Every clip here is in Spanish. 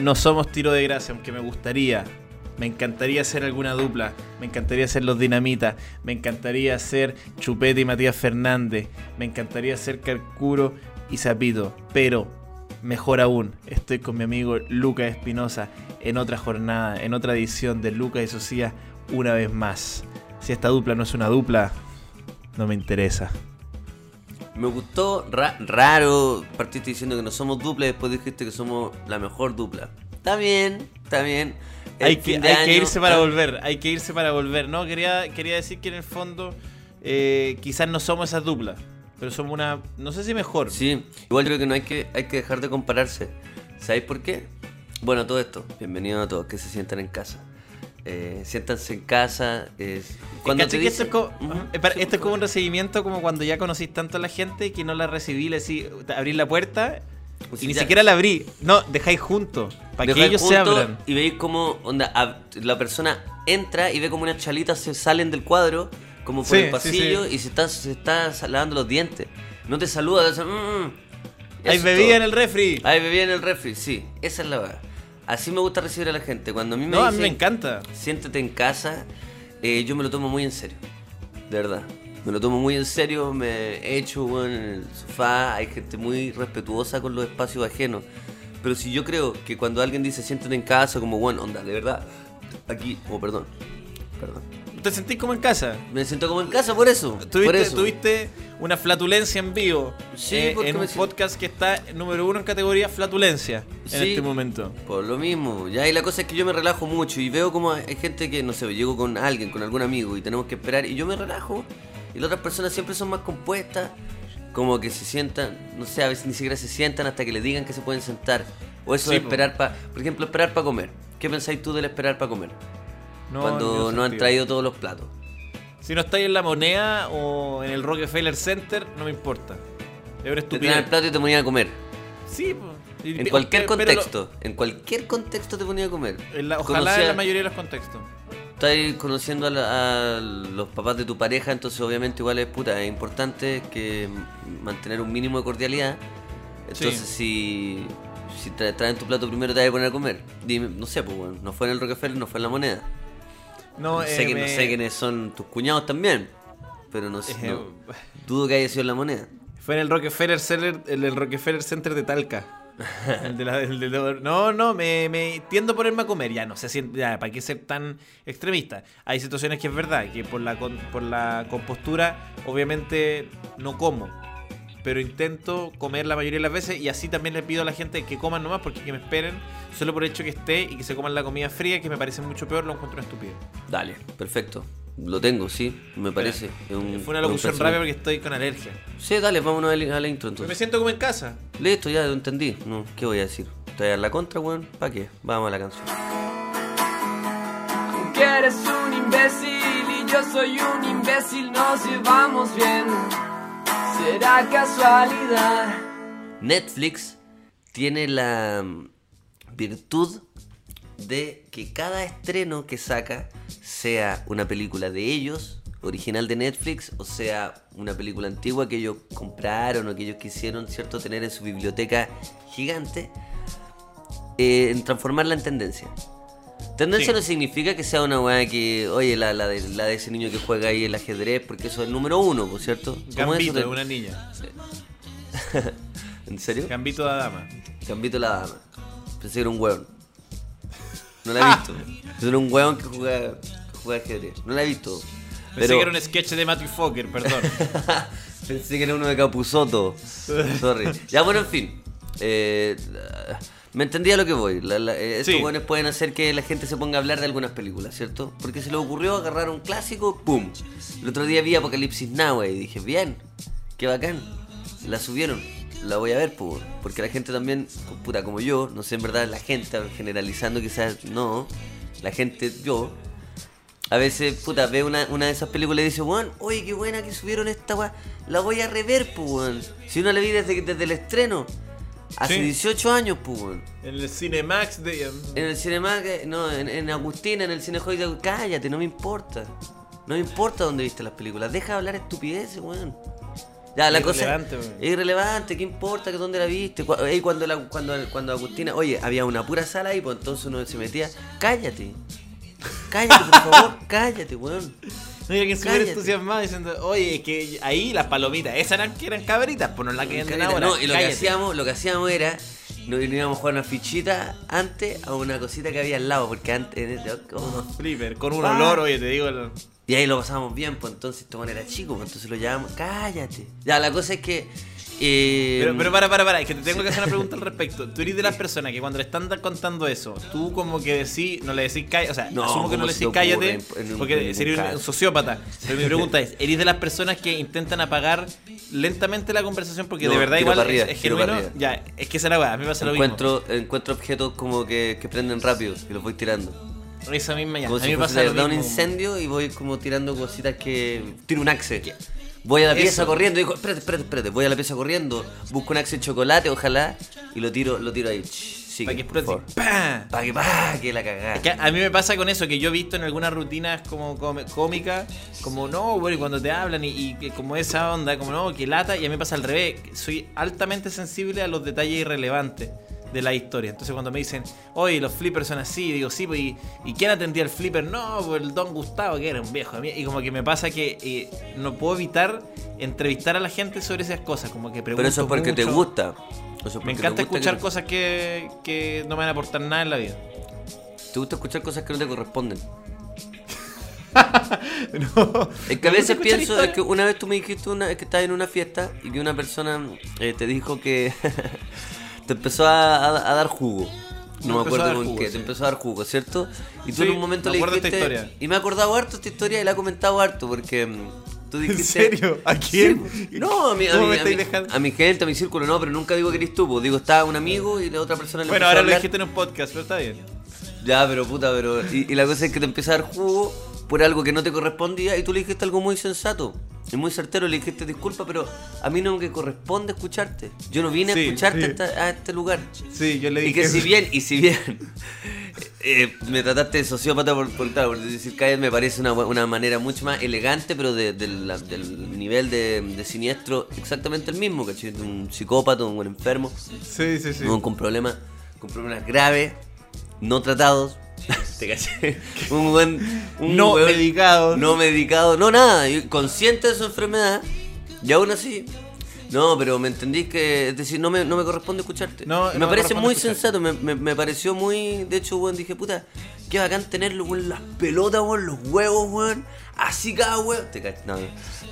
no somos tiro de gracia, aunque me gustaría. Me encantaría hacer alguna dupla. Me encantaría ser los Dinamita. Me encantaría ser Chupete y Matías Fernández. Me encantaría ser Carcuro y Zapito. Pero, mejor aún, estoy con mi amigo Lucas Espinosa en otra jornada, en otra edición de Lucas y Socia una vez más. Si esta dupla no es una dupla, no me interesa. Me gustó ra- raro, partiste diciendo que no somos dupla y después dijiste que somos la mejor dupla. Está bien, está bien. El Hay, que, irse para volver, hay que irse para volver. No, quería, quería decir que en el fondo eh, quizás no somos esas duplas, pero somos una, no sé si mejor. Sí, igual creo que no hay que, hay que dejar de compararse. ¿Sabéis por qué? Bueno, todo esto, bienvenidos a todos que se sientan en casa. Eh, siéntanse en casa. es- cuando ¿Cachai te que esto, es como, eh, esto es un recibimiento como cuando ya conocís tanto a la gente que no la recibí, le decís, abrir la puerta favor. y ni Ya, siquiera la abrí. No, dejáis juntos, para que ellos se abran. Y veis como onda, la persona entra y ve como unas chalitas se salen del cuadro, como por Sí, el pasillo, sí. y se está, se está lavando los dientes. No te saluda, te hace, "Mm, mm". Hay Eso es bebida todo. en el refri. Hay bebida en el refri, sí, esa es la verdad. Así me gusta recibir a la gente. Cuando a mí me No, a mí me encanta. siéntete en casa, eh, yo me lo tomo muy en serio. De verdad. Me lo tomo muy en serio, me echo weón, en el sofá, hay gente muy respetuosa con los espacios ajenos. Pero si yo creo que cuando alguien dice siéntate en casa, como bueno, onda, de verdad, aquí, oh perdón, perdón. ¿Te sentís como en casa? Me siento como en casa por eso. por Tuviste, eso. tuviste una flatulencia en vivo Sí, eh, porque en un podcast que está número uno en categoría flatulencia en Sí. este momento. Por lo mismo, ya y la cosa es que yo me relajo mucho y veo como hay gente que, no sé, llego con alguien, con algún amigo y tenemos que esperar y yo me relajo y las otras personas siempre son más compuestas, como que se sientan, no sé, a veces ni siquiera se sientan hasta que le digan que se pueden sentar. O eso Sí, de esperar para, por ejemplo, esperar para comer. ¿Qué pensáis tú del esperar para comer? No, Cuando no han traído todos los platos. Si no estáis en la moneda o en el Rockefeller Center, no me importa. Te estupidez. el plato y te ponían a comer. Sí. Y- En cualquier pero lo- contexto, en cualquier contexto te ponían a comer. en la- ojalá Conocía- en la mayoría de los contextos. Estás conociendo a, la- a los papás de tu pareja, entonces obviamente igual es puta, es importante que mantener un mínimo de cordialidad. Entonces si, si te traen tu plato primero te vas a poner a comer. Dime, no sé, pues bueno, no fue en el Rockefeller, no fue en la moneda. No, No, eh, sé, no sé quiénes son tus cuñados también, pero no sé, Eh, no, dudo que haya sido en la moneda. Fue en el Rockefeller Center, el, el Rockefeller Center de Talca. El de la- el de la- no, no, me, me tiendo a ponerme a comer. Ya no sé si ya, para qué ser tan extremista. Hay situaciones que es verdad, que por la con- por la compostura, obviamente no como. Pero intento comer la mayoría de las veces y así también le pido a la gente que coman nomás porque que me esperen solo por el hecho que esté y que se coman la comida fría, que me parece mucho peor, lo encuentro una estupidez. Dale, perfecto. Lo tengo, sí, me parece. Es un- Fue una un locución pensamiento. rápida porque estoy con alergia. Sí, dale, vámonos a la a la intro Pero me entonces. siento como en casa. Listo, ya lo entendí. No, ¿Qué voy a decir? ¿Te voy a dar la contra, weón? ¿Para qué? Vamos a la canción. Aunque eres un imbécil y yo soy un imbécil, nos llevamos bien. Será casualidad. Netflix tiene la mm, virtud de que cada estreno que saca sea una película de ellos, original de Netflix, o sea una película antigua que ellos compraron o que ellos quisieron, ¿cierto?, tener en su biblioteca gigante, eh, en transformarla en tendencia. Tendencia Sí. no significa que sea una weá que, oye, la, la, de, la de ese niño que juega ahí el ajedrez, porque eso es el número uno, ¿por cierto? ¿Cómo es Gambito de una niña. ¿En serio? Gambito de dama. Gambito la dama. Pensé que era un hueón. No la he visto. Pensé que era un hueón que juega, que juega ajedrez. No la he visto. Pensé Pero que era un sketch de Matthew Fokker, perdón. pensé que era uno de Capuzoto. Sorry. Ya, bueno, en fin. Eh, me entendía lo que voy. La- la- eh, estos Sí. hueones pueden hacer que la gente se ponga a hablar de algunas películas, ¿cierto? Porque se les ocurrió agarrar un clásico, ¡pum! El otro día vi Apocalipsis Now y dije, bien, qué bacán. La subieron. La voy a ver, pues, porque la gente también, puta, como yo, no sé en verdad la gente, generalizando quizás no, la gente, yo, a veces, puta, ve una, una de esas películas y dice, weón, oye, qué buena que subieron esta weá, la voy a rever, pues. Si uno la vi desde, desde el estreno, hace Sí. 18 años, pues. En el Cinemax de. En el Cinema, no, en, en Agustina, en el Cine Hoy, cállate, no me importa. No me importa dónde viste las películas, deja de hablar estupideces, weón. Ya, la Es cosa irrelevante, weón. es irrelevante, ¿qué importa que dónde la viste? Cuando, la, cuando, cuando Agustina, oye, había una pura sala ahí, pues entonces uno se metía, cállate, cállate, por favor, cállate, weón. No, y alguien súper entusiasmado diciendo, oye, es que ahí las palomitas, esas eran que eran cabritas, pues no las que venden ahora. No, y lo que, hacíamos, lo que hacíamos era, nos íbamos a jugar una fichita antes a una cosita que había al lado, porque antes, oh, Flipper, con un Ah. olor, oye, te digo. Y ahí lo pasábamos bien, pues entonces este weón era chico, pues entonces lo llamamos, cállate. Ya, la cosa es que... eh, Pero, pero para, para, para, es que te tengo que hacer una pregunta al respecto. Tú eres de las personas que cuando le están contando eso, tú como que decís, no le decís cállate, o sea, No, asumo que no ¿cómo le decís cállate, en- en porque en sería un un, sociópata. Pero mi pregunta es, ¿eres de las personas que intentan apagar lentamente la conversación? Porque No, de verdad igual arriba, es, es genuino. Ya, es que esa es la weá, a mí me pasa lo mismo. encuentro, encuentro objetos como que, que prenden rápido y los voy tirando. Esa misma ya. Como a mí si me pasa verdad un incendio y voy como tirando cositas que... Tiro un axe. Voy a la pieza Eso. corriendo digo, espérate, espérate, espérate. Voy a la pieza corriendo, busco un axe de chocolate, ojalá, y lo tiro, lo tiro ahí. Sigue, Para que explote. ¡Pah! Para que, pa, que la cagada. Es que a mí me pasa con eso, que yo he visto en algunas rutinas como, cómicas, como no, bueno, y cuando te hablan y, y como esa onda, como no, que lata, y a mí me pasa al revés, soy altamente sensible a los detalles irrelevantes de la historia. Entonces cuando me dicen, oye, los flippers son así, digo, sí, pues, y, ¿y quién atendía el flipper? No, pues el don Gustavo, que era un viejo. de mí. Y como que me pasa que eh, no puedo evitar entrevistar a la gente sobre esas cosas, como que pregunto Pero eso es porque te gusta. Eso es porque Me encanta escuchar que- cosas que, que no me van a aportar nada en la vida. Te gusta escuchar cosas que no te corresponden. no. Es que a veces pienso, es que una vez tú me dijiste una, es que estabas en una fiesta y que una persona eh, te dijo que te empezó a, a- a dar jugo. No Me acuerdo con jugo, qué, sí. te empezó a dar jugo, ¿cierto? Y tú Sí, en un momento me le dijiste. Y me he acordado harto esta historia y la he comentado harto porque mm, tú ¿En dijiste. serio? ¿A quién? Sí, no, a mi, a, ¿Cómo mi- a mi- a mi gente, a mi círculo, no, pero nunca digo que eres tú. Digo, estaba un amigo y la otra persona le Bueno, empezó a ahora lo dijiste en un podcast, pero está bien. Ya, pero puta, pero. Y, y la cosa es que te empieza a dar jugo por algo que no te correspondía y tú le dijiste algo muy sensato. Y muy certero, le dijiste disculpa, pero a mí no me corresponde escucharte. Yo no vine Sí, a escucharte sí. a, este lugar. Sí, yo le Y dije. que si bien, y si bien eh, me trataste de sociópata por, por, claro, por decir que me parece una, una manera mucho más elegante, pero de- de la- del nivel de, de siniestro exactamente el mismo, ¿cachai? Un psicópata, un buen enfermo. Sí, sí, sí. Un con problemas, con problemas graves, no tratados. ¿Te caché? Un buen. Un No weón medicado. No medicado, no nada. Consciente de su enfermedad. Y aún así. No, pero me entendís que. Es decir, no me, no me corresponde escucharte. No, me no parece muy sensato. Me, me, me pareció muy. De hecho, weón, dije, puta, qué bacán tenerlo, weón, las pelotas, weón, los huevos, weón. Así cada weón. Te caché. No,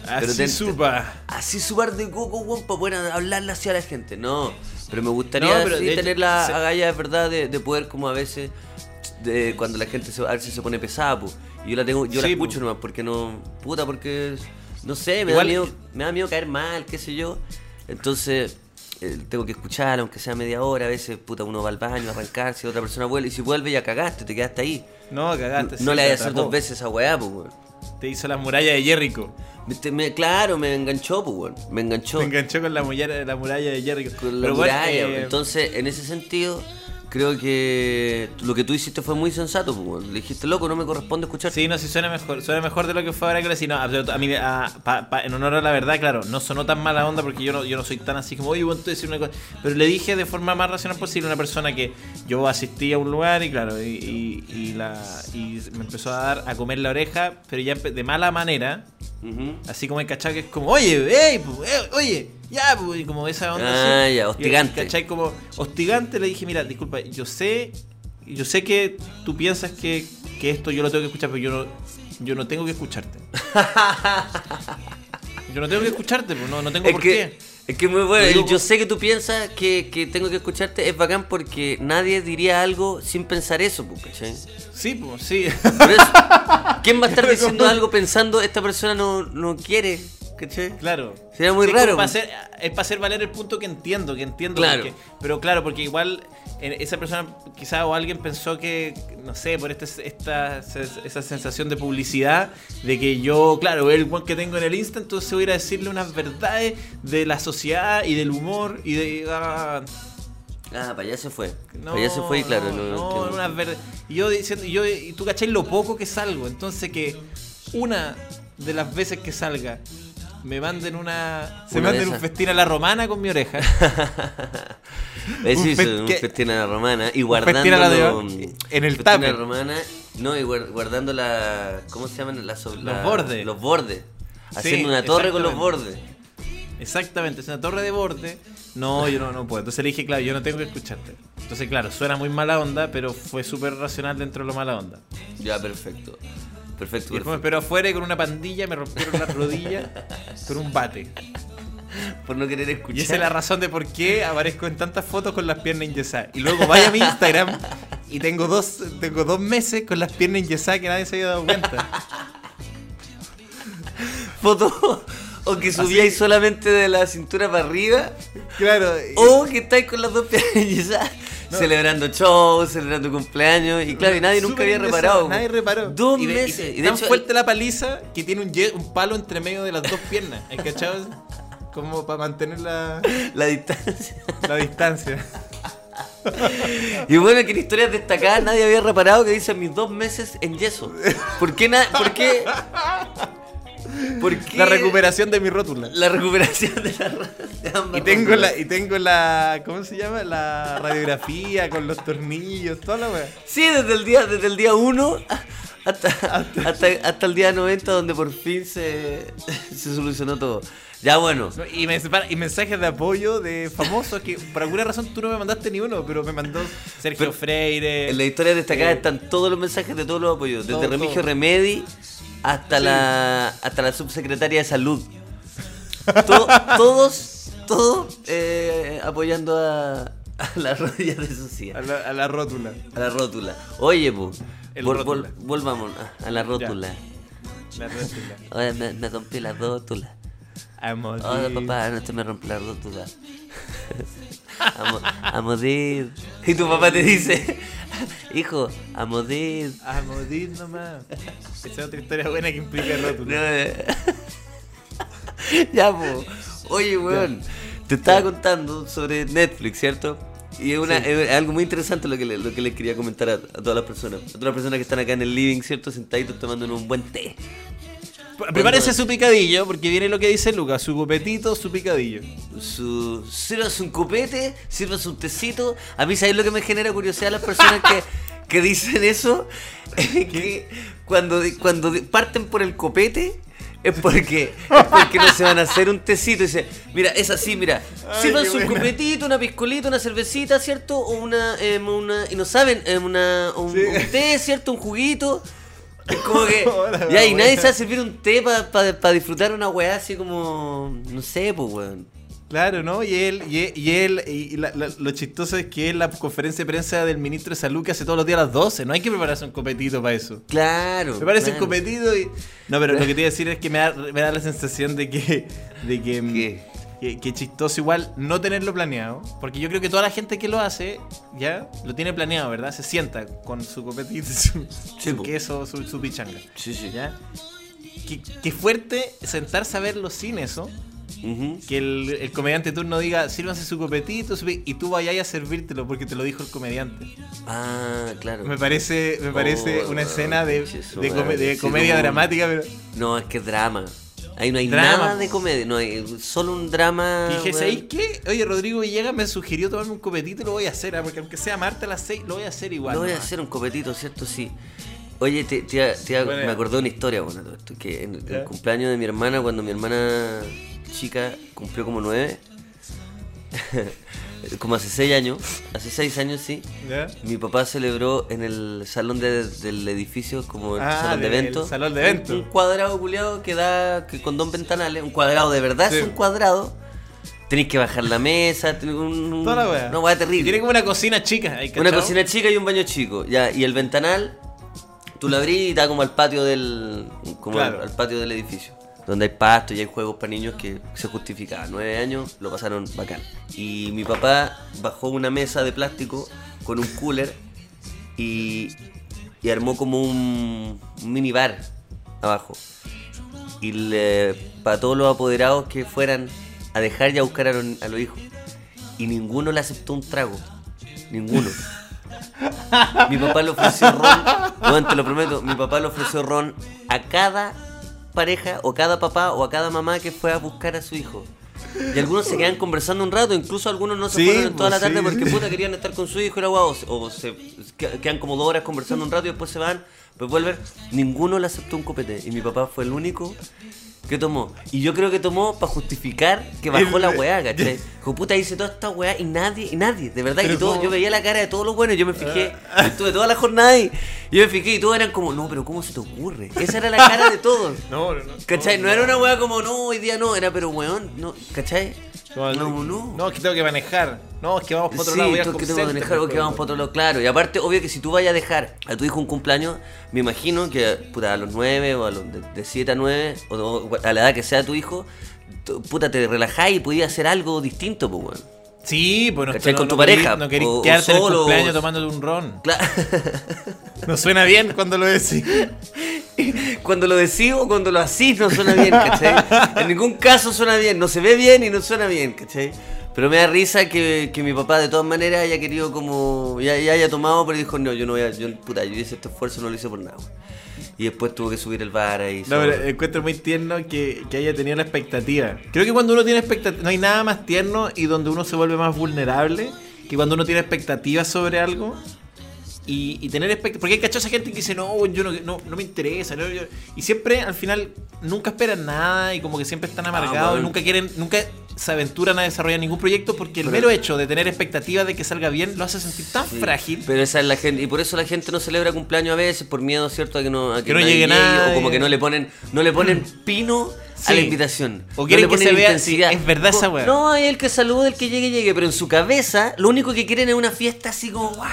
Así te- supa. así su bar de coco, weón, para poder hablarle hacia la gente. No, pero me gustaría No, pero sí, de hecho, tener la se- agallas, verdad, de, de poder como a veces, de, cuando la gente se, a veces se pone pesada, pues. Y yo la tengo, yo la Sí, escucho po. nomás, porque no, puta, porque, no sé, me Igual- da miedo, me da miedo caer mal, qué sé yo. Entonces, eh, tengo que escuchar, aunque sea media hora, a veces, puta, uno va al baño, a arrancarse, otra persona vuelve, y si vuelve ya cagaste, te quedaste ahí. No, cagaste. no sí, le te vayas a hacer dos veces esa weá, pues, weón. Te hizo las murallas de Jericho. Me- me- claro, me enganchó, pues, weón. Me enganchó. Te enganchó con la muralla, la muralla de Jericho. con la Pero bueno, muralla. eh, Entonces, en ese sentido, creo que lo que tú hiciste fue muy sensato. pues. Le dijiste, loco, no me corresponde escuchar. Sí, no, sí suena mejor. Suena mejor de lo que fue ahora que lo decía. No, absoluto, a mí, a- pa- pa- en honor a la verdad, claro, no sonó tan mala onda porque yo no, yo no soy tan así como, oye, bueno, te decir una cosa. Pero le dije de forma más racional posible a una persona que yo asistí a un lugar y, claro, y, y- y la, y me empezó a dar a comer la oreja, pero ya de mala manera. Así como el cachai que es como, oye, ey, pu, eh, oye, ya, pu", y como esa onda. Ah, así. ya, hostigante. cachai como hostigante, le dije, mira, disculpa, yo sé, yo sé que tú piensas que, que esto yo lo tengo que escuchar, pero yo no, yo no tengo que escucharte. yo no tengo que escucharte, pues, no, no tengo Es por que, qué. es que muy bueno. Digo Yo sé que tú piensas que, que tengo que escucharte. Es bacán porque nadie diría algo sin pensar eso, pues, ¿cachai? Sí, pues, sí. Eso, ¿quién va a estar diciendo algo pensando esta persona no, no quiere? ¿Cachai? Claro. Sería muy Sí, raro. como para hacer- es para hacer valer el punto que entiendo, que entiendo. Claro. porque- pero claro, porque igual eh, esa persona quizá o alguien pensó que, no sé, por este, esta, esa sensación de publicidad, de que yo, claro, el one que tengo en el Insta, entonces voy a ir a decirle unas verdades de la sociedad y del humor y de... ah, Ah, para allá se fue. no, para allá se fue y claro. no, No, no, ver- yo diciendo, yo, y tú cachai lo poco que salgo, entonces que una de las veces que salga me manden una. Se Una manden un festín a la romana con mi oreja. Eso Un fe- un festín a la romana y guardando a la de- en el festín a la tupper. romana, no, y guar- guardando la ¿cómo se llaman? La- bordes. Los bordes. Sí, Haciendo una torre con los bordes. Exactamente, es una torre de borde. No, yo no, no puedo. Entonces le dije, claro, yo no tengo que escucharte. Entonces, claro, suena muy mala onda, pero fue súper racional dentro de lo mala onda. Ya, perfecto. Perfecto, Y después me esperó afuera y con una pandilla me rompieron las rodillas con un bate. Por no querer Y escuchar. esa es la razón de por qué aparezco en tantas fotos con las piernas enyesadas. Y luego vaya a mi Instagram y tengo dos, tengo dos meses con las piernas enyesadas que nadie se había dado cuenta. foto o que subíais solamente de la cintura para arriba Claro. o que estáis con las dos piernas celebrando shows, celebrando cumpleaños y claro, y nadie nunca había reparado. Nadie reparó. Dos Y de- meses. Y, de tan hecho, fuerte la paliza que tiene un, palo entre medio de las dos piernas. ¿Has cachado? Como para mantener la, la distancia. la distancia. Y bueno, que en historias destacadas nadie había reparado que dicen mis dos meses en yeso. ¿Por qué? na- ¿Por qué? ¿Por qué? La recuperación de mi rótula. La recuperación de la de ambas Y tengo rótulas. la, y tengo la, ¿cómo se llama? La radiografía con los tornillos, toda la wea. Sí, desde el día, desde el día 1 hasta, hasta, hasta el día 90 donde por fin se, se solucionó todo. Ya bueno, No, Y, me y mensajes de apoyo de famosos que por alguna razón tú no me mandaste ni uno, pero me mandó Sergio Pero Freire. en la historia destacada Eh, están todos los mensajes de todos los apoyos, desde Todo, Remigio todo. Remedi hasta Sí. la hasta la subsecretaria de salud. To- todos, todos eh, apoyando a, a la rodilla de a, Socia, la, a la rótula. a la rótula. Oye, pu, vol- vol- volvamos a, a la rótula. La rótula. Oye, me, me rompí la rótula. Amor. Papá, anoche me rompí la rótula. A, a morir. Y tu papá te dice, hijo, a morir. A morir nomás. Esa es otra historia buena que implica No, rótula. eh. ya, po. Oye, weón. Te estaba contando sobre Netflix, ¿cierto? Y es, una, Sí. es algo muy interesante lo que, le- lo que les quería comentar a, a todas las personas. A todas las personas que están acá en el living, ¿cierto? Sentaditos tomando un buen té. Prepárese su picadillo, porque viene lo que dice Lucas, su copetito, su picadillo. Su, sírvase un copete, sírvase un tecito. A mí, ¿sabes lo que me genera curiosidad las personas que, que dicen eso? que cuando, cuando parten por el copete es porque, es porque no se van a hacer un tecito. Y dice, mira, es así, mira, qué un copetito, una piscolita, una cervecita, ¿cierto? O una, em, una y no saben, em, una, un, Sí. un té, ¿cierto? Un juguito. Es como que. Hola, ya, y nadie se va a servir un té para disfrutar una weá así como. No sé, pues, weón. Claro, ¿no? Y él, y él, y, él- y la- la- lo chistoso es que es la conferencia de prensa del ministro de Salud que hace todos los días a las 12. No hay que prepararse un copetito para eso. Claro. Me parece claro. un copetito y. No, pero lo que te iba a decir es que me da, me da la sensación de que. De que, ¿Qué? Que, que chistoso igual no tenerlo planeado. Porque yo creo que toda la gente que lo hace, ya, lo tiene planeado, ¿verdad? Se sienta con su copetito, su, Sí, su queso, su, su pichanga. Sí, sí. ¿Ya? Qué, qué fuerte sentarse a verlo sin eso. Que el, el comediante turno diga, sírvanse su copetito, su pi-", y tú vayas a servírtelo porque te lo dijo el comediante. Ah, claro. Me parece, me parece Oh, una escena de, de, come- comedia dramática, pero. No, es que es drama. Ahí no hay Drama, nada de comedia. No hay solo un drama. Y dije. ¿sabéis qué? Oye, Rodrigo Villegas me sugirió tomarme un copetito y lo voy a hacer, ¿ah? porque aunque sea Marta a las 6, lo voy a hacer igual. Lo voy a hacer un copetito, ¿cierto? Sí. Oye, te, te- te- Buena me acordé de una historia, bueno, todo esto, que en el cumpleaños de mi hermana, cuando mi hermana chica cumplió como nueve, como hace seis años, hace seis años sí, ¿Ya? mi papá celebró en el salón de- del edificio, como el Ah, salón de eventos. salón de un- eventos. Un, cuadrado culiado que da que con dos ventanales, un cuadrado de verdad Sí. es un cuadrado. Tenéis que bajar la mesa, un, un- Toda la wea. una wea terrible. Tiene como una cocina chica. ¿hay Una cocina chica y un baño chico. Ya, y el ventanal, tú lo abrís y da como al patio del. como Claro. al, al patio del edificio. Donde hay pasto y hay juegos para niños que se justificaban. Nueve años lo pasaron bacán. Y mi papá bajó una mesa de plástico con un cooler y, armó como un, minibar abajo. Y le, para todos los apoderados que fueran a dejar y a buscar a los, a los hijos. Y ninguno le aceptó un trago. Ninguno. Mi papá le ofreció ron. Weón, te lo prometo. Mi papá le ofreció ron a cada pareja o cada papá o a cada mamá que fue a buscar a su hijo. Y algunos se quedan conversando un rato, incluso algunos no se Sí, fueron toda la pues, tarde sí. porque puta querían estar con su hijo y la guau, o, o se que- quedan como dos horas conversando un rato y después se van, pues vuelven. Ninguno le aceptó un copete y mi papá fue el único que tomó. Y yo creo que tomó para justificar que bajó El- la weá, ¿cachai? Dijo, puta, hice toda esta weá y nadie, y nadie, de verdad, y todo, yo veía la cara de todos los buenos, yo me fijé, estuve toda la jornada ahí, yo me fijé y todos eran como, no, pero ¿cómo se te ocurre? Esa era la cara de todos. No, no, no. ¿Cachai? No era una weá como, no, hoy día no, era pero weón, no, ¿cachai? Como- No, no. No, es que tengo que manejar. No, es que vamos para otro Sí, lado. Voy tú que tengo que center, dejar o que vamos para otro lado, claro. Y aparte, obvio que si tú vayas a dejar a tu hijo un cumpleaños, me imagino que puta, a los 9 o a los de, 7 a 9, o, o a la edad que sea tu hijo, tú, puta, te relajás y podías hacer algo distinto, pues, weón. Sí, pues no, no- Con tu no querís- pareja, No querés o- o quedarte en el solo, cumpleaños o- tomándote un ron. Claro. No suena bien cuando lo decís. cuando lo decís o cuando lo hacís no suena bien, ¿cachai? En ningún caso suena bien, no se ve bien y no suena bien, ¿cachai? Pero me da risa que, que mi papá de todas maneras haya querido como, ya, ya haya tomado, pero dijo, no, yo no voy a, yo, puta, yo hice este esfuerzo, no lo hice por nada. weón". Y después tuvo que subir el bar ahí. No, pero encuentro muy tierno que, que haya tenido la expectativa. Creo que cuando uno tiene expectativa, no hay nada más tierno y donde uno se vuelve más vulnerable que cuando uno tiene expectativas sobre algo y, y tener expectativas. Porque hay cachosa gente que dice, no, yo no, no, no me interesa. no, yo-". Y siempre al final nunca esperan nada y como que siempre están amargados y Ah, bueno. nunca quieren, nunca se aventuran a desarrollar ningún proyecto porque el Pero- mero hecho de tener expectativas de que salga bien lo hace sentir tan Sí, frágil. Pero esa es la gente, y por eso la gente no celebra cumpleaños a veces, por miedo, ¿cierto? A que no, a Que no llegue nadie. O como que no le ponen, no le ponen pino a la invitación. O No quieren que se vea- sí, es verdad esa weá. No, hay el que salude, el que llegue, llegue, pero en su cabeza, lo único que quieren es una fiesta así como ¡guau!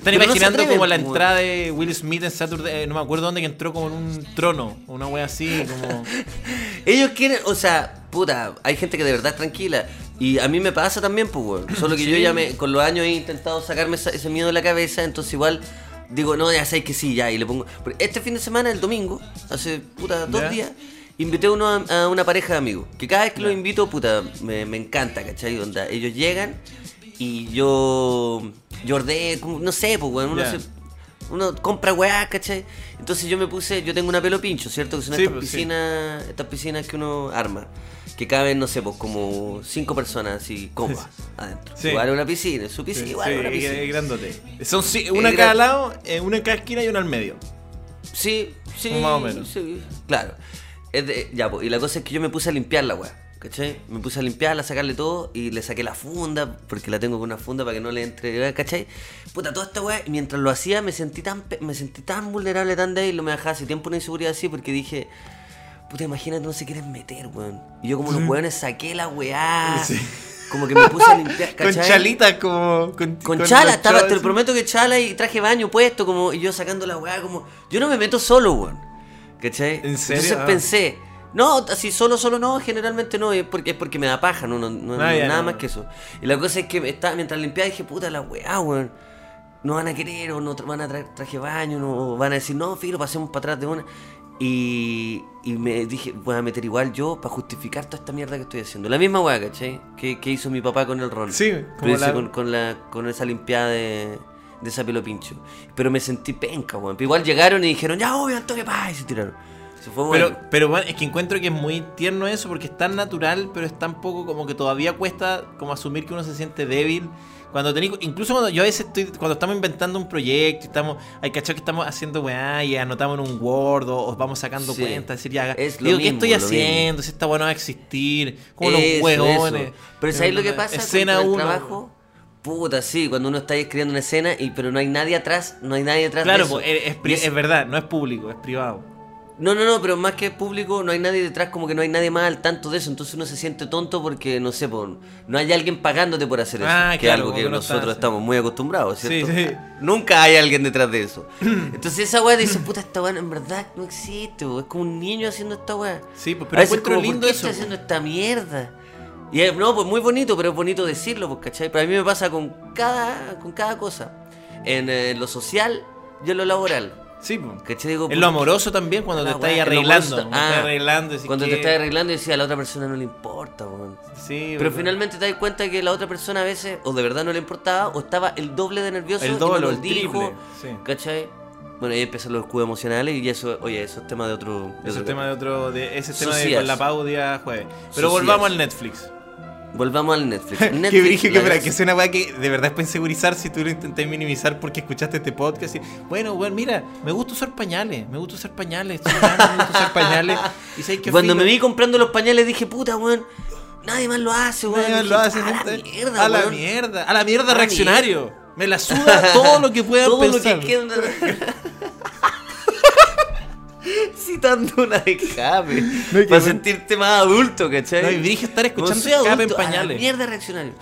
Están Pero no imaginando atreven, como la entrada de Will Smith en Saturday, eh, no me acuerdo dónde, que entró como en un trono, una wea así, como... Ellos quieren, o sea, puta, hay gente que de verdad es tranquila. Y a mí me pasa también, pues, weón. Solo que yo Sí. ya me, con los años he intentado sacarme esa- ese miedo de la cabeza, entonces igual digo, no, ya sabes que sí, ya, y le pongo. Este fin de semana, el domingo, hace, puta, dos Ya. días, invité a, uno a, a una pareja de amigos. Que cada vez que los invito, puta, me, me encanta, ¿cachai? Onda, ellos llegan y yo, yo no sé, pues, weón, uno se uno compra weá, ¿cachai? Entonces yo me puse, yo tengo una pelo pincho, ¿cierto? Que son Sí, estas pues, sí. piscinas, estas piscinas que uno arma. Que caben, no sé, pues como cinco personas así, cómodas adentro. Sí. Igual una piscina, su piscina, igual una piscina. es grandote. Son sí, una Es cada gran- lado, eh, una en cada esquina y una al medio. Sí, sí. Más o menos. sí, claro. Es de- ya, pues, y la cosa es que yo me puse a limpiar la weá. ¿Cachai? Me puse a limpiarla, a sacarle todo y le saqué la funda, porque la tengo con una funda para que no le entre, ¿cachai? Puta, toda esta weá, y mientras lo hacía me sentí tan me sentí tan vulnerable, tan débil, lo me dejaba hace tiempo una inseguridad así porque dije, puta, imagínate, no se quieren meter, weón. Y yo como los weones saqué la weá, Sí. como que me puse a limpiar, Con ¿cachai? chalitas como... Con, Con, con chala, estaba, te lo prometo que chala y traje baño puesto, como, y yo sacando la weá, como, yo no me meto solo, weón. ¿Cachai? ¿En serio? Entonces Ah. pensé, no, así solo, solo no, generalmente no, es porque, es porque me da paja, no, no, no- Ah, no- nada más que eso. Y la cosa es que estaba, mientras limpiaba dije, puta la weá, weón. No van a querer, o no van a traer traje baño, no, van a decir, no, filo, pasemos para atrás de una. Y, y me dije, voy a meter igual yo para justificar toda esta mierda que estoy haciendo. La misma weá, ¿cachai? Que, que hizo mi papá con el ron. Sí, como la- con, con la, con esa limpiada de, de esa pelo pincho. Pero me sentí penca, weón. Igual llegaron y dijeron, ya, obvio, Antonio, pa, y se tiraron. Fue bueno. Pero, pero bueno, es que encuentro que es muy tierno eso porque es tan natural, pero es tan poco como que todavía cuesta como asumir que uno se siente débil. Cuando tenéis, incluso cuando yo a veces estoy, cuando estamos inventando un proyecto, estamos, hay cachado que estamos haciendo weá y anotamos en un Word o, o vamos sacando Sí. cuentas, decir ya, Es lo digo, ¿qué estoy haciendo? Si esta weá no va a existir, como los eso. Pero ¿sabéis lo que pasa Escena con el uno. trabajo? Puta, sí, cuando uno está escribiendo una escena, y, pero no hay nadie atrás, no hay nadie atrás Claro, de eso. pues, es verdad, no es público, es privado. No, no, no, pero más que público, no hay nadie detrás, como que no hay nadie más al tanto de eso. Entonces uno se siente tonto porque, no sé, por, no hay alguien pagándote por hacer eso. Ah, que es claro, algo que que no nosotros está- estamos muy acostumbrados, ¿cierto? Sí, sí. Nunca hay alguien detrás de eso. Entonces esa weá dice, puta, esta weá en verdad no existe, es como un niño haciendo esta weá. Sí, pues, A pero veces encuentro como, lindo ¿por qué eso. estoy haciendo esta mierda? Y es, no, pues muy bonito, pero es bonito decirlo, pues, ¿cachai? Pero a mí me pasa con cada, con cada cosa. En eh, lo social y en lo laboral. Sí, pues. Digo, En lo amoroso también, cuando te La estás lo arreglando. Cuando te estás ah, arreglando. decís Cuando te que- estás arreglando y decía a la otra persona no le importa, weón. Sí, Pero finalmente te das cuenta que la otra persona a veces o de verdad no le importaba o estaba el doble de nervioso El doble el dijo. ¿Cachai? Bueno, ahí empiezan los escudos emocionales y eso, oye, eso es tema de otro. de Ese otro- tema de otro. De, ese es tema de con la Pau día jueves. Pero volvamos al Netflix. Volvamos al Netflix. Netflix, brillo, que, la espera, gracia- que es una weá que de verdad es para insegurizar si tú lo intentas minimizar porque escuchaste este podcast. Y, bueno, bueno, mira, me gusta usar pañales, me gusta usar pañales, me gusta usar pañales. Y sabes que Cuando me vi comprando los pañales dije, puta, weón, nadie más lo hace, weón. nadie más lo hace, a la mierda, a la weón. mierda, a la mierda reaccionario. Me la suda todo lo que puedan Todo lo pensar. que queda. Citando una de Jaime. No, para sentirte más adulto, ¿cachai? No, y dirige estar escuchando No escape en pañales. mierda reaccionario.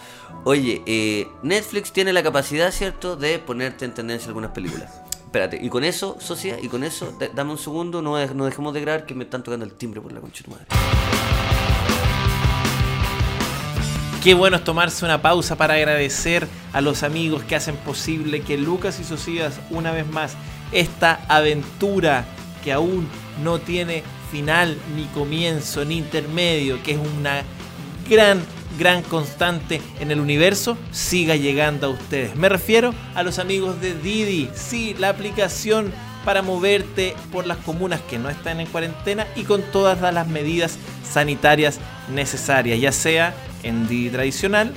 Oye, eh, Netflix tiene la capacidad, ¿cierto?, de ponerte en tendencia algunas películas. Espérate, y con eso, socia, y con eso, da- dame un segundo, no, no dejemos de grabar que me están tocando el timbre por la concha de madre. Qué bueno es tomarse una pausa para agradecer a los amigos que hacen posible que Lucas y Socias, una vez más, esta aventura que aún no tiene final, ni comienzo, ni intermedio, que es una gran, gran constante en el universo, siga llegando a ustedes. Me refiero a los amigos de Didi, sí, la aplicación para moverte por las comunas que no están en cuarentena y con todas las medidas sanitarias necesarias, ya sea en Didi tradicional,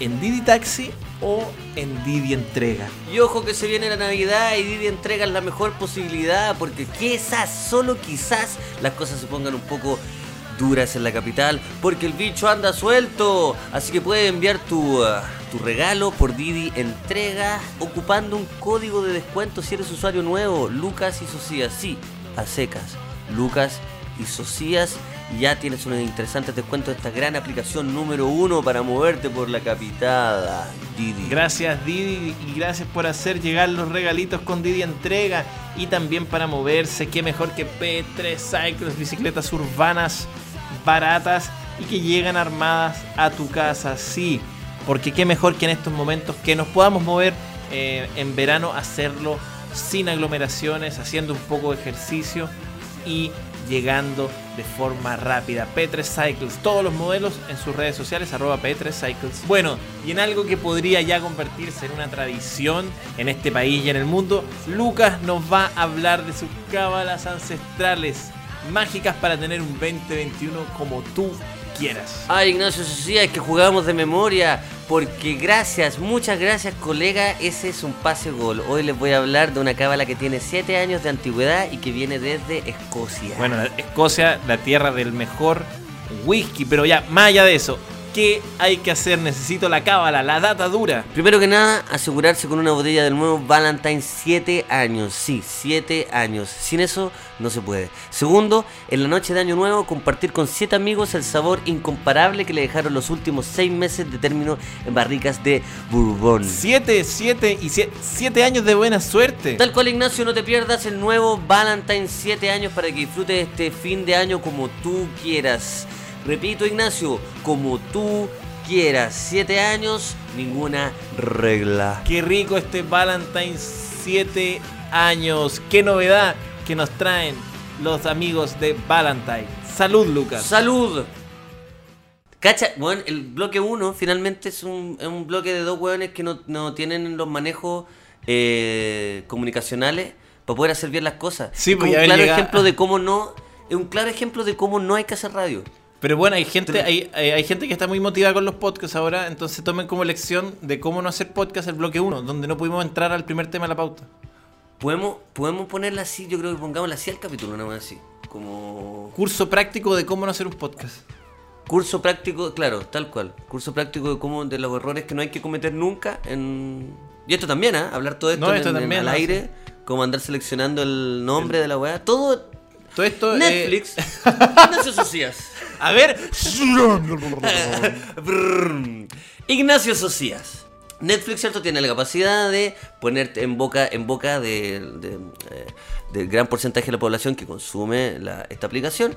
en Didi Taxi o en Didi Entrega. Y ojo que se viene la Navidad y Didi entrega la mejor posibilidad porque quizás, solo quizás, las cosas se pongan un poco duras en la capital porque el bicho anda suelto. Así que puedes enviar tu, ah, tu regalo por Didi entrega ocupando un código de descuento si eres usuario nuevo, Lucas y Socias. Sí, a secas, Lucas y Socias. Ya tienes unos interesantes descuentos de esta gran aplicación número uno para moverte por la capital, Didi. Gracias Didi y gracias por hacer llegar los regalitos con Didi Entrega y también para moverse, qué mejor que P3 Cycles, bicicletas urbanas baratas y que llegan armadas a tu casa, sí, porque qué mejor que en estos momentos que nos podamos mover eh, en verano, hacerlo sin aglomeraciones, haciendo un poco de ejercicio y llegando de forma rápida. P3 Cycles, todos los modelos en sus redes sociales, arroba P3 Cycles. Bueno, y en algo que podría ya convertirse en una tradición en este país y en el mundo, Lucas nos va a hablar de sus cábalas ancestrales mágicas para tener un 2021 como tú quieras. Ay, Ignacio Socias, es que jugamos de memoria. Porque gracias, muchas gracias, colega. Ese es un pase gol. Hoy les voy a hablar de una cábala que tiene 7 años de antigüedad y que viene desde Escocia. Bueno, Escocia, la tierra del mejor whisky, pero ya, más allá de eso, ¿qué hay que hacer? Necesito la cábala, la data dura. Primero que nada, asegurarse con una botella del nuevo Valentine 7 años. Sí, 7 años. Sin eso no se puede. Segundo, en la noche de Año Nuevo, compartir con 7 amigos el sabor incomparable que le dejaron los últimos 6 meses de término en barricas de Bourbon. Siete, siete y siete, siete años de buena suerte. Tal cual Ignacio, no te pierdas el nuevo Valentine 7 años para que disfrutes este fin de año como tú quieras. Repito Ignacio, como tú quieras. 7 años, ninguna regla. Qué rico este Valentine 7 años. Qué novedad que nos traen los amigos de Valentine. Salud, Lucas. ¡Salud! Cacha, bueno, el bloque 1 finalmente es un, es un bloque de dos hueones que no, no tienen los manejos eh, comunicacionales para poder hacer bien las cosas. Sí, Es pues, un claro llega- ejemplo de cómo no. Es un claro ejemplo de cómo no hay que hacer radio. Pero bueno, hay gente, hay, hay hay gente que está muy motivada con los podcasts ahora, entonces tomen como lección de cómo no hacer podcast el bloque 1, donde no pudimos entrar al primer tema de la pauta. Podemos, podemos ponerla así, yo creo que pongámosla así al capítulo, nada más así. Como Curso práctico de cómo no hacer un podcast. curso práctico, claro, tal cual. Curso práctico de cómo de los errores que no hay que cometer nunca en. Y esto también, ¿ah? Hablar todo esto, No, en- esto en- también, al no, aire, como andar seleccionando el nombre de la weá. Todo Todo esto. eh, Netflix. Ignacio Socias. a ver. Ignacio Socias. Netflix, ¿cierto? Tiene la capacidad de ponerte en boca, en boca de, de, eh, del gran porcentaje de la población que consume la- esta aplicación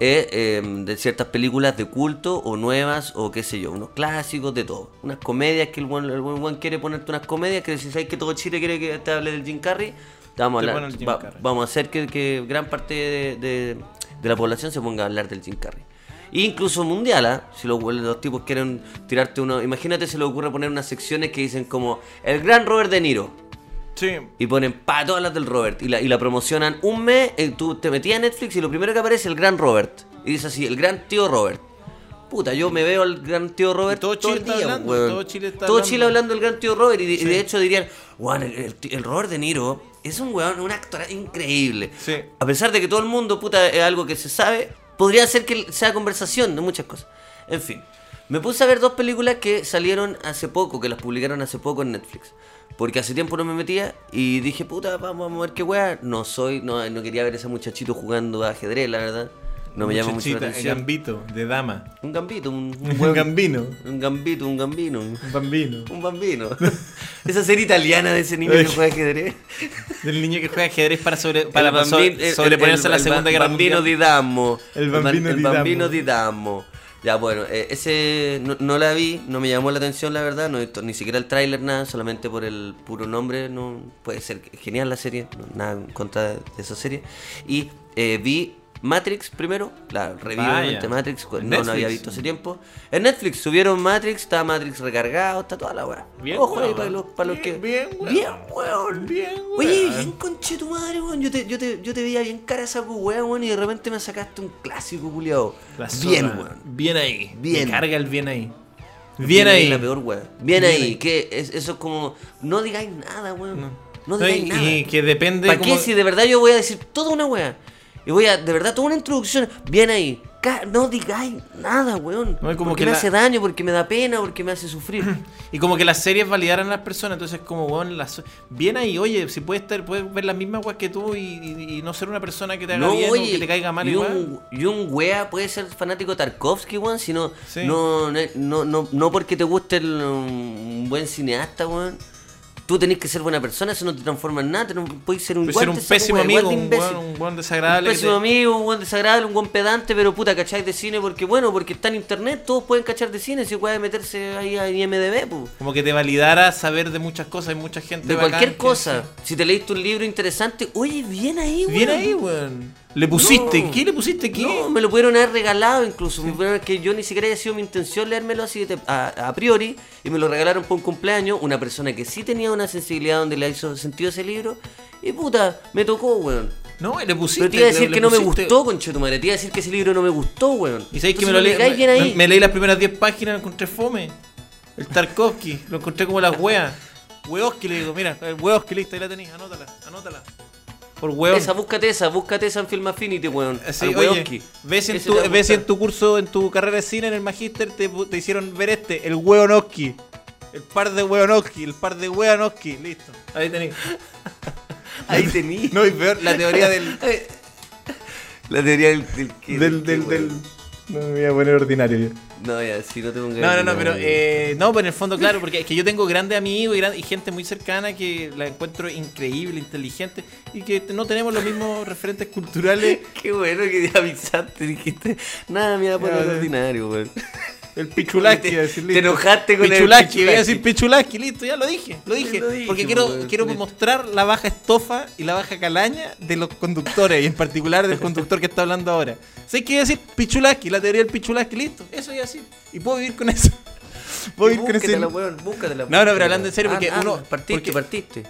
eh, eh, de ciertas películas de culto o nuevas o qué sé yo, unos clásicos, de todo. Unas comedias que el buen, el buen buen quiere ponerte unas comedias que si sabes que todo Chile quiere que te hable del Jim Carrey, vamos a hablar. va- vamos hacer que, que gran parte de, de- de la población se ponga a hablar del Jim Carrey. E incluso mundial, ¿ah? si los, los tipos quieren tirarte uno. Imagínate, se le ocurre poner unas secciones que dicen como el gran Robert De Niro. Sí. Y ponen pa todas las del Robert. Y la, y la promocionan un mes. eh, tú te metías a Netflix y lo primero que aparece es el gran Robert. Y dice así, el gran tío Robert. Puta, yo me veo al gran tío Robert Y todo todo, Chile el está día, hablando, weón. todo Chile está Todo hablando. Chile hablando del gran tío Robert. Y de, hecho dirían, weón, el, el el Robert De Niro es un weón, un actor increíble. Sí. A pesar de que todo el mundo, puta, es algo que se sabe, podría ser que sea conversación de muchas cosas. En fin, me puse a ver dos películas que salieron hace poco, que las publicaron hace poco en Netflix. Porque hace tiempo no me metía y dije, puta, vamos a ver qué weá. No soy, no, no quería ver a ese muchachito jugando a ajedrez, la verdad. No me llama mucho la atención. Gambito, de dama. Un gambito, un, un Un gambino. Un gambito, un gambino. Un Un bambino. un bambino. Esa serie italiana de ese niño que juega ajedrez. Del niño que juega ajedrez para, sobre, para El sobreponerse a la el- el Segunda Guerra bambino Mundial. di Damo. El ba- bambino el di bambino Damo. di Damo. Ya, bueno, eh, ese no, no la vi, no me llamó la atención, la verdad. No ni siquiera el tráiler, nada, solamente por el puro nombre. no Puede ser genial la serie, no, nada en contra de esa serie. Y eh, vi Matrix primero, Vaya. obviamente Matrix, no, no había visto hace tiempo. En Netflix subieron Matrix, está Matrix recargado, está toda la weá. Bien, Ojo ahí para los, para los que. Bien, weón. Bien, weón. Bien, Oye, bien conche tu madre, weón. Yo te, yo, te, yo te veía bien cara esa weón, weón, y de repente me sacaste un clásico, culiao. La Bien, weón. Bien ahí. Bien. Me carga el bien ahí. Bien ahí. La peor weón. Bien, Bien ahí. ahí. Que es, eso es como. No digáis nada, weón. No, No, digáis y, nada. y que depende. ¿Para como- qué si de verdad yo voy a decir toda una weá? Y voy a, de verdad, toda una introducción. Bien ahí. No digáis nada, weón. No, y como porque que me la- hace daño, porque me da pena, porque me hace sufrir. Y como que las series validaran a las personas, entonces como, bueno, las... bien ahí, oye, si puedes, estar, puedes ver las mismas weas que tú y, y- y no ser una persona que te haga bien o que te caiga mal y igual. un, y un wea puede ser fanático de Tarkovsky, weón, sino Sí. no, no, no, no, no porque te guste el, un buen cineasta, weón. Tú tenés que ser buena persona, eso no te transforma en nada, no puedes ser un ser un pésimo amigo, un buen, un buen Un desagradable. que pésimo te- amigo, un buen desagradable, un buen pedante, pero puta, ¿cachai de cine? Porque bueno, porque está en internet, todos pueden cachar de cine, si puede meterse ahí a IMDB, pues. Como que te validara saber de muchas cosas, hay mucha gente De bacán cualquier cosa. Si te leíste un libro interesante, oye, bien ahí, weón. Bien ahí, weón. Le pusiste, No. ¿qué le pusiste? ¿Qué? No, me lo pudieron haber regalado incluso. Me pudieron- que yo ni siquiera haya sido mi intención leérmelo así de- a, a priori. Y me lo regalaron por un cumpleaños. Una persona que sí tenía una sensibilidad donde le hizo sentido ese libro. Y puta, me tocó, weón. No, le pusiste. Pero te iba a decir le que no me gustó, conchetumare. Te iba a decir que ese libro no me gustó, weón. Y sabéis que me lo leí. ahí. Me, me leí las primeras 10 páginas, lo encontré fome. El Tarkovsky, lo encontré como las weas. Weoski le digo, mira, el Weoski, listo, ahí la tenéis, anótala, anótala. Por weón. Esa, búscate esa, búscate esa en Film Affinity, weón. Sí, Al oye, ves si en, tu, ves en tu curso, en tu carrera de cine, en el magíster, te, te hicieron ver este, el Weonoski. El par de Weonoski, el par de Weonoski, listo. Ahí tenéis. Ahí tení. No, y peor, la teoría del. La teoría del. del, del, del, del- No me voy a poner ordinario yo. No, ya, si no te pongas. No, no, no, pero eh, no, pero en el fondo, claro, porque es que yo tengo grandes amigos y, gran- y gente muy cercana que la encuentro increíble, inteligente y que no tenemos los mismos referentes culturales. Qué bueno que avisaste, dijiste. Nada, me iba a poner ordinario, weón. El Pichulaski, Te- iba a decir, te listo. enojaste con el Pichulaski, voy a decir Pichulaski, listo, ya lo dije, lo dije. lo dije, porque quiero, pues, quiero listo. mostrar la baja estofa y la baja calaña de los conductores y en particular del conductor que está hablando ahora. ¿Sabes qué iba a decir? Pichulaski, la teoría del Pichulaski, listo, eso iba a decir. Y puedo vivir con eso. Puedo vivir con ese. Búscatela, weón, búscatela. No, no, pero hablando en serio, porque Ah, ah, uno- Partiste, porque- partiste.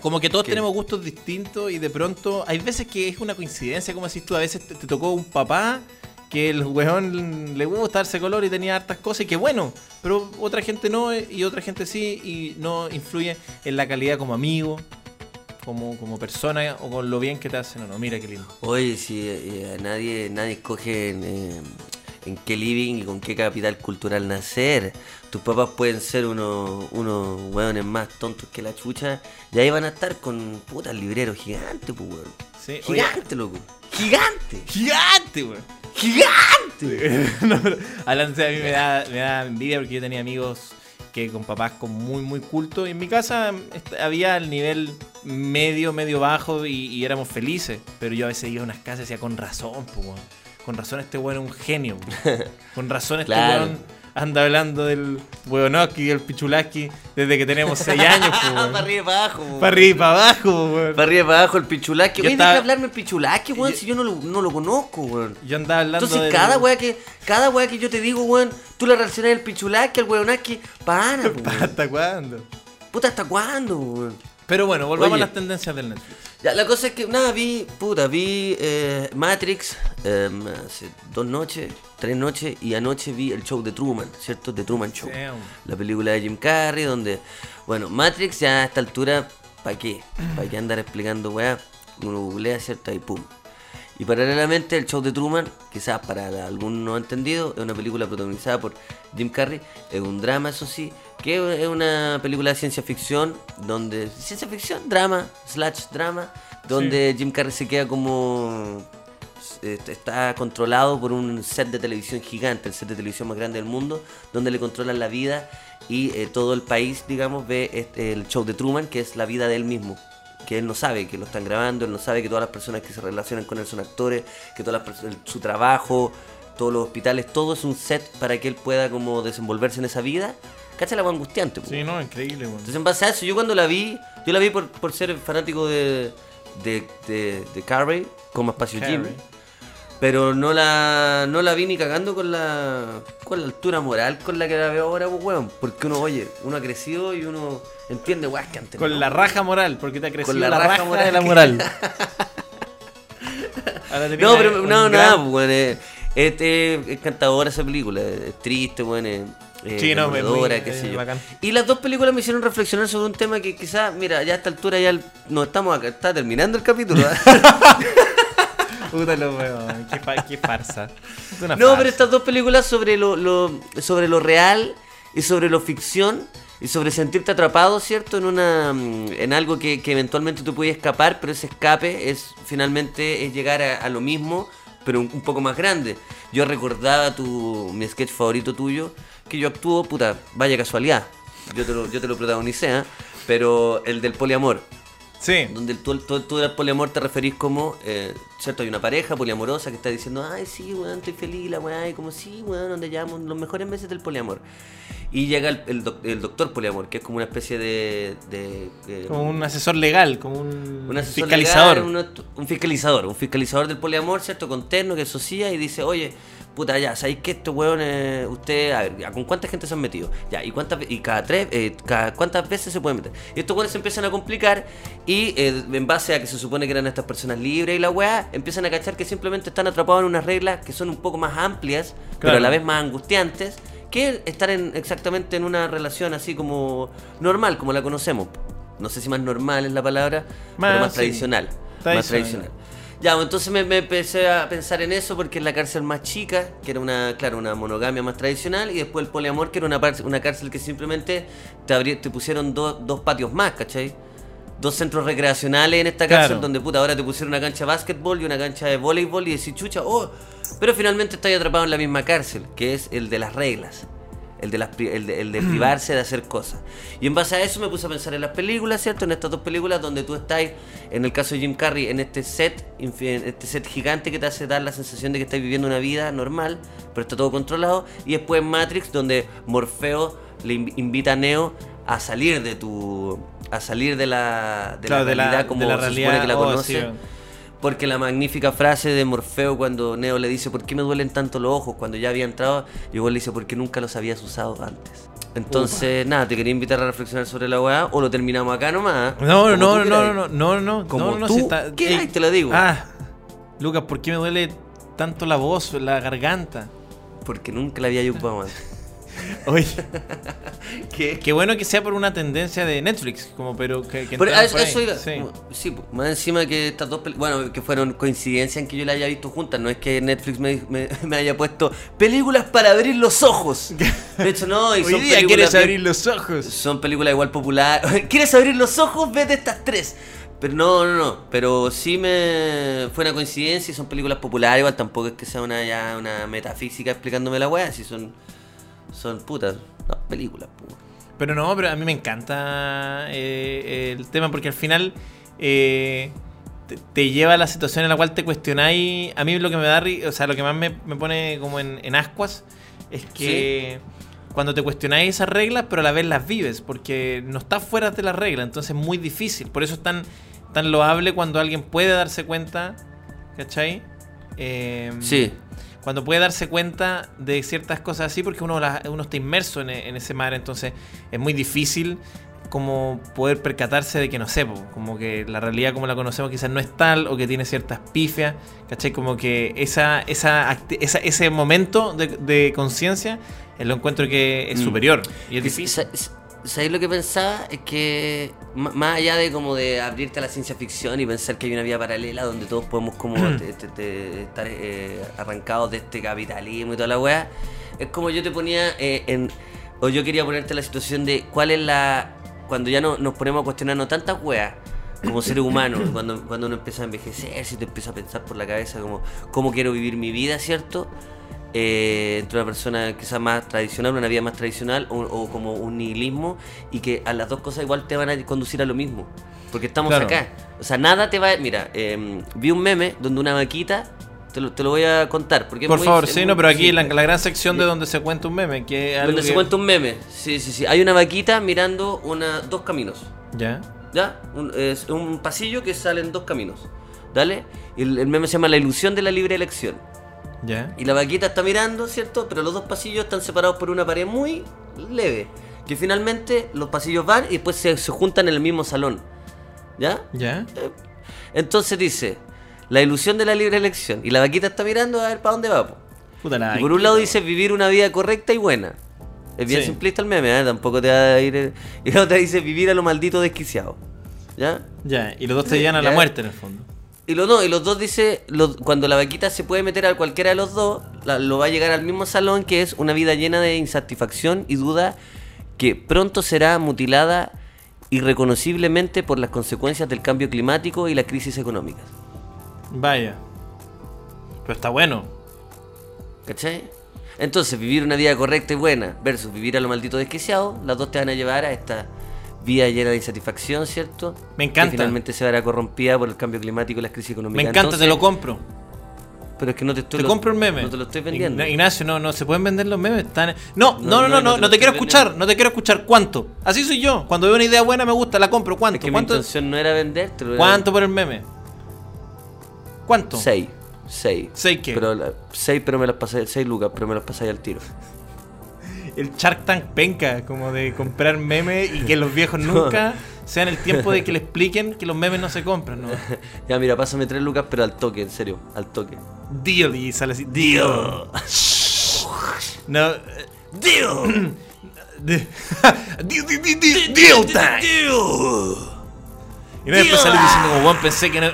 Como que todos ¿Qué? tenemos gustos distintos y de pronto hay veces que es una coincidencia, como decís tú, a veces te, te tocó un papá que el weón le gusta darse color y tenía hartas cosas y que bueno, pero otra gente no eh, y otra gente sí y no influye en la calidad como amigo, como, como persona o con lo bien que te hacen o no. Mira qué lindo. Oye, si eh, nadie, nadie escoge en, eh, en qué living y con qué capital cultural nacer. Tus papás pueden ser unos, unos weones más tontos que la chucha. Y ahí van a estar con puta el librero gigante, pues weón. Sí, oye, Gigante, loco. Gigante. gigante, weón. Gigante. no, pero a mí me da, me da envidia porque yo tenía amigos que con papás con muy muy culto y en mi casa había el nivel medio, medio bajo y, y éramos felices, pero yo a veces iba a unas casas y decía con razón, weón. con razón este weón es un genio, con razón este Claro. weón anda hablando del weonoski y del pichulaski desde que tenemos 6 años, weón. para arriba y para abajo. para arriba y para abajo, weón. Para arriba y para abajo el pichulaque. Yo Oye, estaba- deja hablarme el pichulaque, weón, Yo- si yo no lo, no lo conozco, weón. Yo andaba hablando Entonces del- cada weá que cada weá que yo te digo, weón, tú le reaccionas el pichulaque, al weonaque, pana, weón. ¿Hasta cuándo? Puta, ¿hasta cuándo, weón? Pero bueno, volvamos Oye. a las tendencias del Netflix. Ya, la cosa es que, nada, vi, puta, vi eh, Matrix eh, hace dos noches, tres noches, y anoche vi el show de Truman, ¿cierto? The Truman Show. La película de Jim Carrey, donde, bueno, Matrix ya a esta altura, ¿para qué? ¿Para qué andar explicando, weá? Uno googlea, ¿cierto? Y pum. Y paralelamente el show de Truman, quizás para algún no entendido, es una película protagonizada por Jim Carrey, es un drama, eso sí, que es una película de ciencia ficción, donde, ciencia ficción, drama, slash drama, donde Jim Carrey se queda como este, está controlado por un set de televisión gigante, el set de televisión más grande del mundo, donde le controlan la vida y eh, todo el país, digamos, ve este, el show de Truman, que es la vida de él mismo. Que él no sabe que lo están grabando, él no sabe que todas las personas que se relacionan con él son actores, que todas las su trabajo, todos los hospitales, todo es un set para que él pueda como desenvolverse en esa vida. Cacha la angustiante. Sí, no, increíble, weón. Entonces, en base a eso, yo cuando la vi, yo la vi por, por ser fanático de, de, de, de Carrey, como Espacio Jim. Pero no la, no la vi ni cagando con la, con la altura moral con la que la veo ahora, pues, weón. Porque uno, oye, uno ha crecido y uno entiende, weón, que antes. Con no. la raja moral, porque te ha crecido Con la la, raja raja, moral de la moral. Ahora te No, pero no, gran- nada, pues, weón. Es, es, es encantadora esa película. Es triste, weón. Es, Sí, no, muy- conmovedora, qué sé yo. bacán. Y las dos películas me hicieron reflexionar sobre un tema que quizás, mira, ya a esta altura ya el- no estamos acá, está terminando el capítulo. Puta lo weón, qué, fa- qué farsa. Es una No, farsa. pero estas dos películas sobre lo, lo- sobre lo real y sobre lo ficción y sobre sentirte atrapado, ¿cierto? En una mm, en algo que, que eventualmente tú puedes escapar, pero ese escape es finalmente es llegar a, a lo mismo, pero un, un poco más grande. Yo recordaba tu mi sketch favorito tuyo, que yo actúo, puta, vaya casualidad. Yo te lo, yo te lo protagonicé, ¿ah? pero el del poliamor Sí. donde tú, tú, tú al poliamor te referís como, eh, ¿cierto? Hay una pareja poliamorosa que está diciendo, ay, sí, weón, estoy feliz, la weá, y como, sí, weón, donde llevamos los mejores meses del poliamor. Y llega el, el doc- el doctor poliamor, que es como una especie de... de, Como un asesor legal, como un, un asesor fiscalizador. legal, un, un fiscalizador, un fiscalizador del poliamor, ¿cierto? Con terno que socia y dice, oye, puta, ya, ¿sabéis que este weón, eh, usted, a ver, ya, ¿con cuánta gente se han metido? Ya, ¿y cuántas, y cada tres, eh, cada, cuántas veces se pueden meter? Y estos weones se empiezan a complicar y eh, en base a que se supone que eran estas personas libres y la weá, empiezan a cachar que simplemente están atrapados en unas reglas que son un poco más amplias, pero a la vez más angustiantes, que estar en, exactamente en una relación así como normal, como la conocemos. No sé si más normal es la palabra, Más, pero más sí. tradicional. Más Tradicional. Ya, pues, entonces me, me empecé a pensar en eso porque es la cárcel más chica, que era una, claro, una monogamia más tradicional, y después el poliamor, que era una, una cárcel que simplemente te, te pusieron dos- dos patios más, ¿cachai? Dos centros recreacionales en esta cárcel Claro. donde puta ahora te pusieron una cancha de básquetbol y una cancha de voleibol y decís chucha, oh, pero finalmente estás atrapado en la misma cárcel, que es el de las reglas. El de, las, pri- el, de, el de privarse de hacer cosas. Y en base a eso me puse a pensar en las películas, ¿cierto? En estas dos películas donde tú estás, en el caso de Jim Carrey, en este set, en este set gigante que te hace dar la sensación de que estás viviendo una vida normal, pero está todo controlado. Y después en Matrix, donde Morfeo le inv- invita a Neo a salir de tu. a salir de la, de Claro, la de la- realidad como de la se supone realidad, que la oh, conoce. sí. Porque la magnífica frase de Morfeo cuando Neo le dice ¿por qué me duelen tanto los ojos? Cuando ya había entrado, igual le dice porque nunca los habías usado antes. Entonces, nada, te quería invitar a reflexionar sobre la weá o lo terminamos acá nomás. No, no, no, no, no, no, no, Como no, no, tú si está- quieras, Ey, te lo digo. Ah, Lucas, ¿por qué me duele tanto la voz, la garganta? Porque nunca la había ocupado antes. Oye, ¿Qué? qué bueno que sea por una tendencia de Netflix, como pero que, que Pero entraran a eso, eso iba. Sí. Más encima que estas dos películas, bueno, que fueron coincidencia en que yo la haya visto juntas, no es que Netflix me, me- me haya puesto películas para abrir los ojos. De hecho, no, y Hoy son día películas quieres bien- abrir los ojos. Son películas igual populares. ¿Quieres abrir los ojos? Vete estas tres. Pero no, no, no. Pero sí me fue una coincidencia y son películas populares. Igual tampoco es que sea una ya una metafísica explicándome la weá. Si son. Son putas. No, películas. Pero no, pero a mí me encanta eh, el tema porque al final eh, te, te lleva a la situación en la cual te cuestionáis. A mí lo que me da, o sea, lo que más me, me pone como en, en ascuas es que cuando te cuestionáis esas reglas, pero a la vez las vives, porque no estás fuera de las reglas, entonces es muy difícil. Por eso es tan, tan loable cuando alguien puede darse cuenta, ¿cachai? Eh, Sí. Cuando puede darse cuenta de ciertas cosas así, porque uno, las- uno está inmerso en, e- en ese mar, entonces es muy difícil como poder percatarse de que no sé, como que la realidad como la conocemos quizás no es tal o que tiene ciertas pifias, ¿cachai? Como que esa, esa, esa- ese momento de, de conciencia eh, lo encuentro que es Mm. superior y es difícil. Sa- sa- ¿Sabéis lo que pensaba? Es que más allá de como de abrirte a la ciencia ficción y pensar que hay una vía paralela donde todos podemos como te- te- te- estar eh, arrancados de este capitalismo y toda la weá, es como yo te ponía eh, en... O yo quería ponerte en la situación de cuál es la... Cuando ya no, nos ponemos a cuestionarnos tantas weas como seres humanos, cuando, cuando uno empieza a envejecer, si te empieza a pensar por la cabeza como cómo quiero vivir mi vida, ¿cierto? Eh, entre una persona quizás más tradicional, una vida más tradicional, o, o como un nihilismo, y que a las dos cosas igual te van a conducir a lo mismo. Porque estamos Claro. acá. O sea, nada te va a... Mira, eh, vi un meme donde una vaquita, te lo, te lo voy a contar. Porque Por muy- favor, sí, muy no, pero aquí la, simple. la gran sección de donde se cuenta un meme, que algo Donde se que- cuenta un meme. Sí, sí, sí. Hay una vaquita mirando una, dos caminos. Ya, ¿Ya? Un, es un pasillo que salen dos caminos. ¿Dale? El meme se llama La ilusión de la libre elección. Y la vaquita está mirando, ¿cierto? Pero los dos pasillos están separados por una pared muy leve. Que finalmente los pasillos van y después se, se juntan en el mismo salón. ¿Ya? Ya. Entonces dice, la ilusión de la libre elección. Y la vaquita está mirando a ver para dónde va. po. Puta la Y por un lado dice vivir una vida correcta y buena. Es bien Sí. simplista el meme, ¿eh? Tampoco te va a ir... eh. Y la otra dice vivir a lo maldito desquiciado. ¿Ya? Ya, y los dos te llevan a la muerte en el fondo. Y los dos, y los dos dice, los- cuando la vaquita se puede meter a cualquiera de los dos, la- lo va a llegar al mismo salón que es una vida llena de insatisfacción y duda que pronto será mutilada irreconociblemente por las consecuencias del cambio climático y la crisis económica. Vaya. Pero está bueno. ¿Cachai? Entonces, vivir una vida correcta y buena versus vivir a lo maldito desquiciado, las dos te van a llevar a esta vida llena de insatisfacción, ¿cierto? Me encanta. Que finalmente se verá corrompida por el cambio climático y la crisis económica. Me encanta, Entonces, te lo compro. Pero es que no te estoy Te lo- compro el meme. No te lo estoy vendiendo. Ign- Ignacio, no, no se pueden vender los memes. Están... No, no, no, no, no, no, no no, te quiero escuchar, vendiendo. no te quiero escuchar. ¿Cuánto? Así soy yo. Cuando veo una idea buena me gusta, la compro. ¿Cuánto? Es que mi ¿Cuánto? intención no era vendértelo. era- ¿Cuánto por el meme? ¿Cuánto? Seis. Seis. ¿Seis qué? Pero seis, pero me las pasé, seis lucas, pero me las pasé al tiro. El Shark Tank penca, como de comprar memes y que los viejos nunca sean el tiempo de que le expliquen que los memes no se compran, ¿no? Ya, mira, pásame tres lucas, pero al toque, en serio, al toque. Deal, y sale así, deal. No. eh, Deal. De- deal, deal, deal, deal, deal time. Y no después salí diciendo como, "Weón, pensé que no.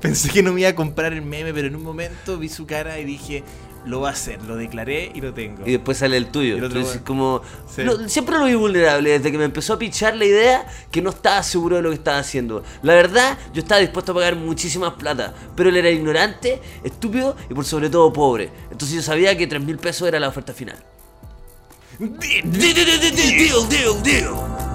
pensé que no me iba a comprar el meme, pero en un momento vi su cara y dije, lo va a hacer, lo declaré y lo tengo. Y después sale el tuyo. El Entonces, bueno. como. Sí. no, siempre lo vi vulnerable desde que me empezó a pichar la idea que no estaba seguro de lo que estaba haciendo. La verdad, yo estaba dispuesto a pagar muchísimas plata, pero él era ignorante, estúpido y por sobre todo pobre. Entonces yo sabía que 3 mil pesos era la oferta final. Deal, deal, deal, deal.